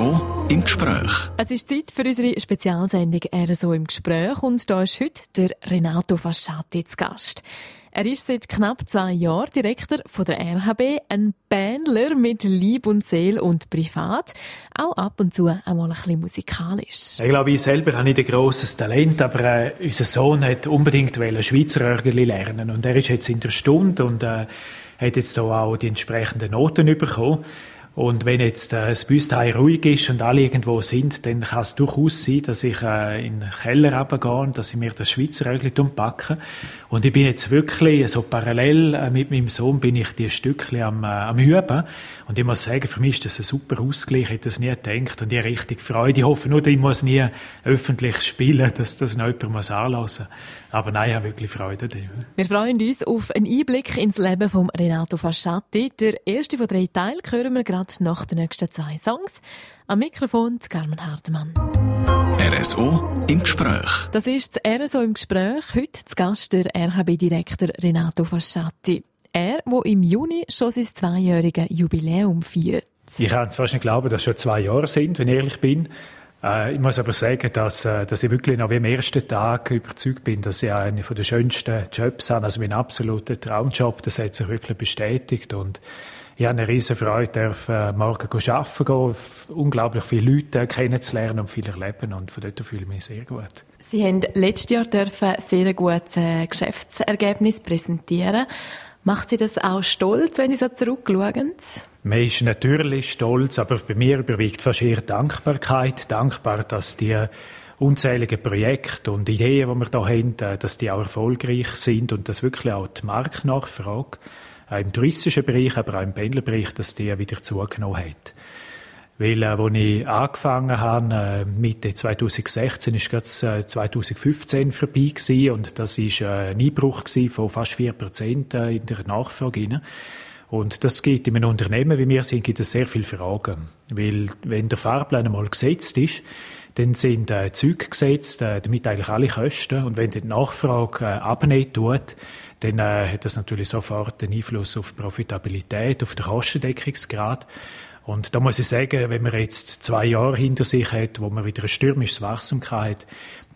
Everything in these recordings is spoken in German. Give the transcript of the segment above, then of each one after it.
RSO im Gespräch. Es ist Zeit für unsere Spezialsendung RSO im Gespräch und da ist heute der Renato Fasciati zu Gast. Er ist seit knapp zwei Jahren Direktor von der RHB, ein Bändler mit Lieb und Seele und privat, auch ab und zu einmal ein bisschen musikalisch. Ich glaube, ich selber habe nicht ein grosses Talent, aber äh, unser Sohn hat unbedingt Schweizer Örgeli lernen und er ist jetzt in der Stunde und äh, hat jetzt auch die entsprechenden Noten bekommen. Und wenn jetzt äh, das Büstein ruhig ist und alle irgendwo sind, dann kann es durchaus sein, dass ich äh, in den Keller runtergehe und dass ich mir das Schweizer Rögli packe. Und ich bin jetzt wirklich, so parallel äh, mit meinem Sohn, bin ich die Stückchen am, äh, am Üben. Und ich muss sagen, für mich ist das ein super Ausgleich. Ich hätte das nie gedacht und ich habe richtig Freude. Ich hoffe nur, ich muss nie öffentlich spielen, dass das noch jemand muss anlassen Aber nein, ich habe wirklich Freude daran. Wir freuen uns auf einen Einblick ins Leben von Renato Fasciatti. Der erste von drei Teilen hören wir gerade nach den nächsten zwei Songs. Am Mikrofon Carmen Hartmann. RSO im Gespräch. Das ist das RSO im Gespräch. Heute zu Gast der RHB-Direktor Renato Fasciatti. Er, der im Juni schon sein zweijähriges Jubiläum feiert. Ich kann es fast nicht glauben, dass es schon zwei Jahre sind, wenn ich ehrlich bin. Äh, ich muss aber sagen, dass, äh, dass ich wirklich noch wie am ersten Tag überzeugt bin, dass ich einen der schönsten Jobs habe. Also mein absoluter Traumjob, das hat sich wirklich bestätigt. Und ich habe eine riesige Freude, dürfen, äh, morgen arbeiten gehen, unglaublich viele Leute kennenzulernen und viel erleben. Und von dort fühle ich mich sehr gut. Sie haben letztes Jahr dürfen sehr gutes Geschäftsergebnis präsentieren Macht Sie das auch stolz, wenn Sie so zurückschauen? Man ist natürlich stolz, aber bei mir überwiegt fast eher Dankbarkeit. Dankbar, dass die unzähligen Projekte und Ideen, die wir hier haben, äh, dass die auch erfolgreich sind und dass wirklich auch die Marktnachfrage äh, im touristischen Bereich, aber auch im Pendlerbereich, dass die wieder zugenommen hat. Weil, äh, als ich angefangen habe, äh, Mitte 2016, ist äh, 2015 vorbei gewesen, und das ist äh, ein Einbruch von fast 4 Prozent äh, in der Nachfrage. Und das gibt in einem Unternehmen wie wir sind, gibt es sehr viele Fragen. Weil, wenn der Fahrplan einmal gesetzt ist, dann sind äh, Züge gesetzt, äh, damit eigentlich alle Kosten. Und wenn die Nachfrage äh, abnehmen tut, dann äh, hat das natürlich sofort einen Einfluss auf die Profitabilität, auf den Kostendeckungsgrad. Und da muss ich sagen, wenn man jetzt zwei Jahre hinter sich hat, wo man wieder ein stürmisches Wachstum hat,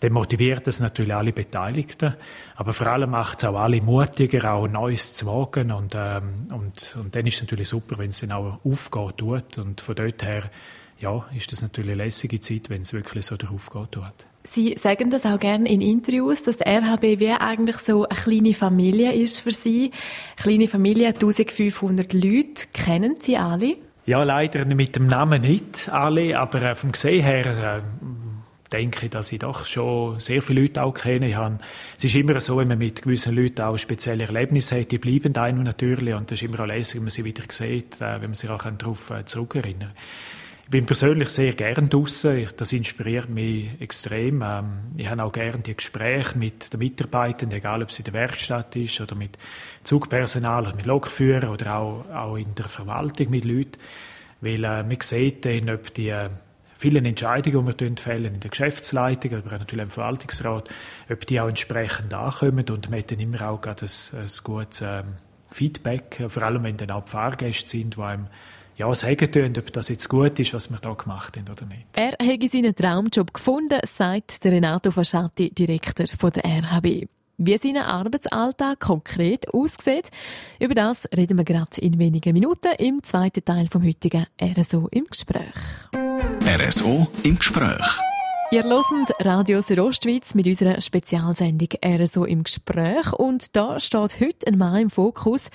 dann motiviert das natürlich alle Beteiligten. Aber vor allem macht es auch alle mutiger, auch Neues zu wagen. Und, ähm, und, und dann ist es natürlich super, wenn es dann auch aufgeht tut. Und von dort her, ja, ist das natürlich eine lässige Zeit, wenn es wirklich so darauf geht. Sie sagen das auch gerne in Interviews, dass der RHBW eigentlich so eine kleine Familie ist für Sie. Eine kleine Familie, 1500 Leute. Kennen Sie alle? Ja, leider mit dem Namen nicht alle, aber äh, vom Gesehen her äh, denke ich, dass ich doch schon sehr viele Leute auch kenne. Ich habe, es ist immer so, wenn man mit gewissen Leuten auch spezielle Erlebnisse hat, die bleiben einem natürlich und das ist immer auch lässig, wenn man sie wieder sieht, äh, wenn man sich auch darauf äh, zurückerinnern kann. Ich bin persönlich sehr gern draußen. Das inspiriert mich extrem. Ähm, ich habe auch gern die Gespräche mit den Mitarbeitenden, egal ob es in der Werkstatt ist oder mit Zugpersonal oder mit Lokführern oder auch, auch in der Verwaltung mit Leuten. Weil äh, man sieht dann, ob die äh, vielen Entscheidungen, die wir fällen in der Geschäftsleitung, aber natürlich im Verwaltungsrat, ob die auch entsprechend ankommen und man hat dann immer auch ein, ein gutes ähm, Feedback, vor allem wenn dann auch die Fahrgäste sind, die einem ja, sagen tun, ob das jetzt gut ist, was wir da gemacht haben oder nicht. Er hat seinen Traumjob gefunden, sagt der Renato Fasciati, Direktor von der RHB. Wie sein Arbeitsalltag konkret aussieht, über das reden wir gerade in wenigen Minuten im zweiten Teil vom heutigen RSO im Gespräch. RSO im Gespräch. Ihr hört Radio Südostschweiz mit unserer Spezialsendung RSO im Gespräch und da steht heute ein Mann im Fokus,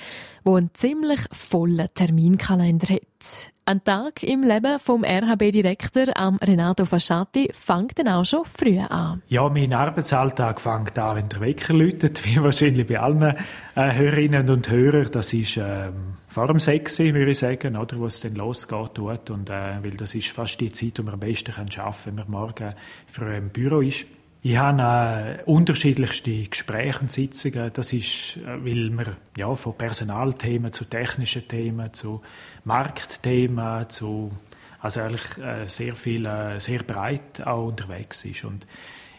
der einen ziemlich vollen Terminkalender hat. Ein Tag im Leben vom RHB-Direktor Renato Fasciati fängt dann auch schon früh an. Ja, mein Arbeitsalltag fängt an, wenn der Wecker läutet, wie wahrscheinlich bei allen äh, Hörerinnen und Hörern. Das ist ähm, vor dem 6 würde ich sagen, oder, wo es dann losgeht. Und, äh, weil das ist fast die Zeit, die man am besten arbeiten kann, wenn man morgen früh im Büro ist. Ich habe unterschiedlichste Gespräche und Sitzungen. Das ist, äh, weil wir ja, von Personalthemen zu technischen Themen, zu Marktthemen, zu also eigentlich äh, sehr viel, äh, sehr breit auch unterwegs ist. Und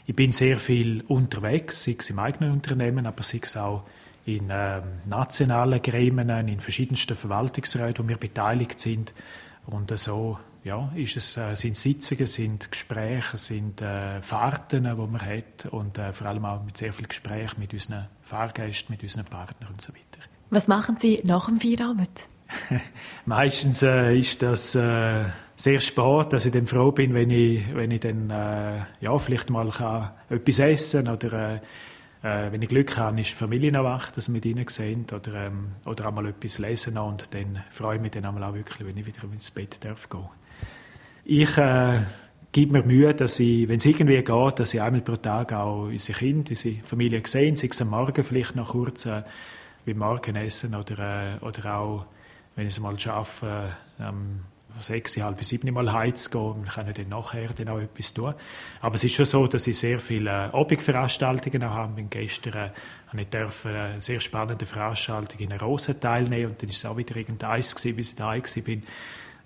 ich bin sehr viel unterwegs, sei es im eigenen Unternehmen, aber sei es auch in äh, nationalen Gremien, in verschiedensten Verwaltungsräten, wo wir beteiligt sind. Und so ja, ist es, äh, sind Sitzungen, sind Gespräche, sind äh, Fahrten, die man hat und äh, vor allem auch mit sehr viel Gespräch mit unseren Fahrgästen, mit unseren Partnern und so weiter. Was machen Sie nach dem Feierabend? Meistens äh, ist das äh, sehr spät, dass ich dann froh bin, wenn ich, wenn ich dann äh, ja, vielleicht mal kann etwas essen oder äh, wenn ich Glück habe, ist die Familie noch wach, dass wir mit ihnen sehen oder, ähm, oder einmal etwas lesen und dann freue ich mich dann auch wirklich, wenn ich wieder ins Bett darf gehen. Ich äh, gebe mir Mühe, dass ich, wenn es irgendwie geht, dass ich einmal pro Tag auch unsere Kinder, unsere Familie sehe, sei es am Morgen vielleicht noch kurz äh, beim Morgenessen oder, äh, oder auch, wenn ich es mal schaffe, ähm, sechs, halb sieben Mal heiz gehen. Wir können dann nachher dann auch etwas tun. Aber es ist schon so, dass ich sehr viele äh, Abendveranstaltungen habe. Bin gestern äh, ich durfte eine sehr spannende Veranstaltung in Rosen teilnehmen und dann ist es auch wieder irgendeins gewesen, bis ich da bin.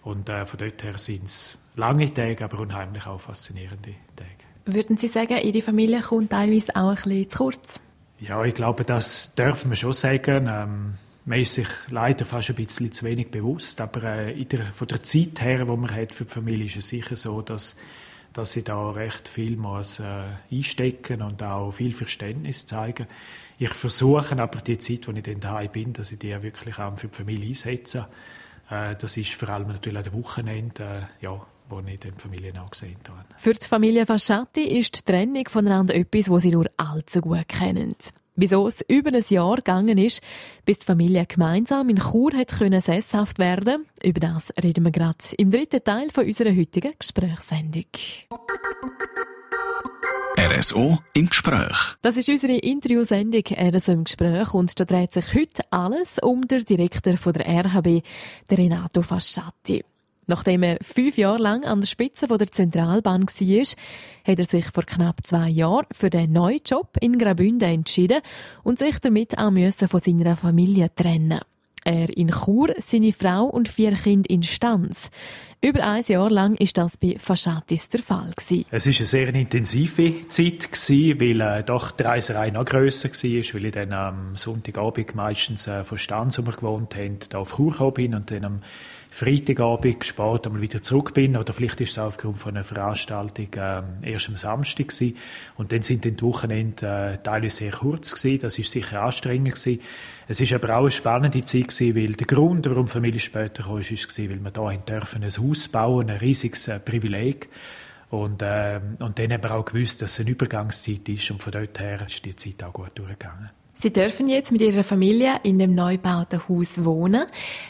Und äh, von dort her sind es lange Tage, aber unheimlich auch faszinierende Tage. Würden Sie sagen, Ihre Familie kommt teilweise auch ein bisschen zu kurz? Ja, ich glaube, das dürfen wir schon sagen. Ähm, man ist sich leider fast ein bisschen zu wenig bewusst, aber äh, der, von der Zeit her, die man hat für die Familie, ist es sicher so, dass, dass sie da recht viel muss, äh, einstecken und auch viel Verständnis zeigen. Ich versuche aber die Zeit, wo ich dann daheim bin, dass ich die wirklich auch für die Familie einsetze. Äh, das ist vor allem natürlich an den Wochenenden, äh, ja, wo ich die Familie auch gesehen habe. Für die Familie Fasciati ist die Trennung voneinander etwas, was sie nur allzu gut kennen wieso es über ein Jahr gegangen ist, bis die Familie gemeinsam in Chur hat können sesshaft werden. Über das reden wir gerade im dritten Teil von unserer heutigen Gesprächssendung. RSO im Gespräch. Das ist unsere Interviewsendung RSO im Gespräch und da dreht sich heute alles um den Direktor von der RHB, der Renato Fasciati. Nachdem er fünf Jahre lang an der Spitze der Zentralbahn war, hat er sich vor knapp zwei Jahren für den neuen Job in Graubünden entschieden und sich damit auch von seiner Familie trennen. Er in Chur, seine Frau und vier Kinder in Stanz. Über ein Jahr lang ist das bei Faschatis der Fall gewesen. Es ist eine sehr intensive Zeit gewesen, weil äh, doch die Reiserei noch grösser war, weil ich dann am Sonntagabend meistens äh, von Stanz, wo wir gewohnt haben, da auf Chur bin und dann am Freitagabend spät einmal wieder zurück bin oder vielleicht ist es aufgrund von einer Veranstaltung äh, erst am Samstag gewesen. und dann sind die Wochenende äh, teilweise sehr kurz gewesen. Das ist sicher anstrengend gewesen. Es ist aber auch eine spannende Zeit gewesen, weil der Grund, warum die Familie später kam, ist weil wir da ein Haus bauen, ein riesiges äh, Privileg. Und, äh, und dann haben wir auch gewusst, dass es eine Übergangszeit ist und von dort her ist die Zeit auch gut durchgegangen. Sie dürfen jetzt mit Ihrer Familie in dem neu gebauten Haus wohnen.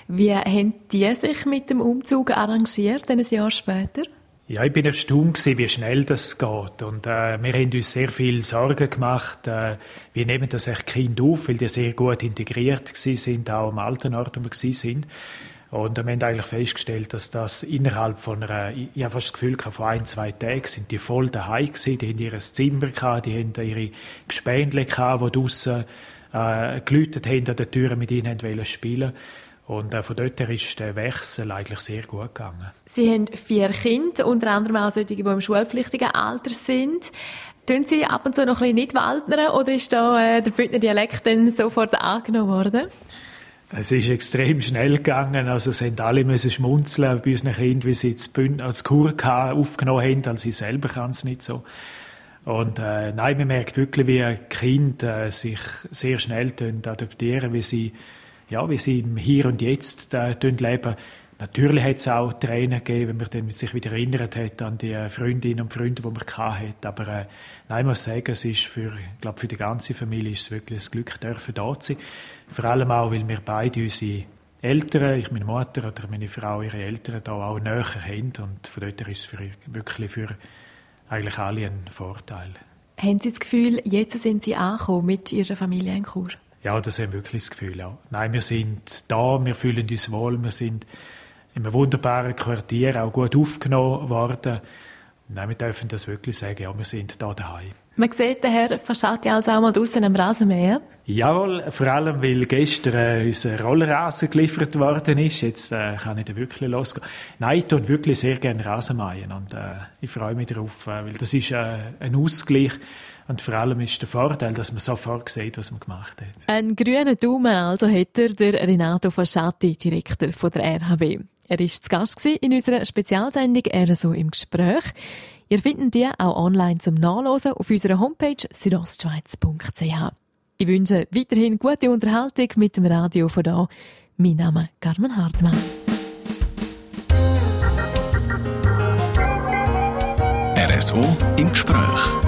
Wie haben die sich mit dem Umzug arrangiert, ein Jahr später? Ja, ich bin erstaunt gewesen, wie schnell das geht. Und äh, wir haben uns sehr viel Sorgen gemacht. Äh, wir nehmen das echt Kind auf, weil die sehr gut integriert sind, auch am alten Ort, wo wir sind. Und wir haben eigentlich festgestellt, dass das innerhalb von einer, ich habe fast das Gefühl, von ein, zwei Tagen sind die voll daheim gewesen, die haben ihr Zimmer gehabt, die haben ihre Gespendle gehabt, die draussen äh, geläutet haben an der Tür mit ihnen wollen spielen und äh, von dort her ist der Wechsel eigentlich sehr gut gegangen. Sie haben vier Kinder, unter anderem auch solche, die im schulpflichtigen Alter sind. Tun Sie ab und zu noch ein bisschen nicht Waldner oder ist da äh, der Bündner Dialekt dann sofort angenommen worden? Es ist extrem schnell gegangen. Also es haben alle müssen schmunzeln bei unseren Kindern, wie sie jetzt als Kur aufgenommen haben. Also sie selber kann es nicht so. Und äh, nein, man merkt wirklich, wie Kinder äh, sich sehr schnell adaptieren, wie sie, ja, wie sie im Hier und Jetzt äh, leben. Natürlich hat es auch Tränen gegeben, wenn man sich wieder erinnert hat an die Freundinnen und Freunde, die man hatte. Aber äh, nein, ich muss sagen, es ist für, ich glaube, für die ganze Familie ist es wirklich ein Glück, dürfen da zu sein. Vor allem auch, weil wir beide unsere Eltern, ich meine Mutter oder meine Frau, ihre Eltern da auch näher haben. Und von dort ist es für, wirklich für eigentlich alle ein Vorteil. Haben Sie das Gefühl, jetzt sind Sie angekommen mit Ihrer Familie in Chur? Ja, das haben wir wirklich das Gefühl. Ja. Nein, wir sind da, wir fühlen uns wohl, wir sind in einem wunderbaren Quartier auch gut aufgenommen worden. Nein, wir dürfen das wirklich sagen, ja, wir sind da daheim. Man sieht den Herr Faschati also auch mal draußen am Rasenmäher. Jawohl, vor allem, weil gestern äh, unser Rollrasen geliefert worden ist. Jetzt äh, kann ich da wirklich losgehen. Nein, ich tue wirklich sehr gerne Rasenmähen und äh, ich freue mich darauf, äh, weil das ist äh, ein Ausgleich und vor allem ist der Vorteil, dass man sofort sieht, was man gemacht hat. Ein grüner Daumen also hat er, der Renato Faschati, Direktor von der RHB. Er war zu Gast in unserer Spezialsendung «RSO im Gespräch». Ihr findet die auch online zum Nachlesen auf unserer Homepage südostschweiz.ch. Ich wünsche weiterhin gute Unterhaltung mit dem Radio von da. Mein Name ist Carmen Hartmann. RSO im Gespräch.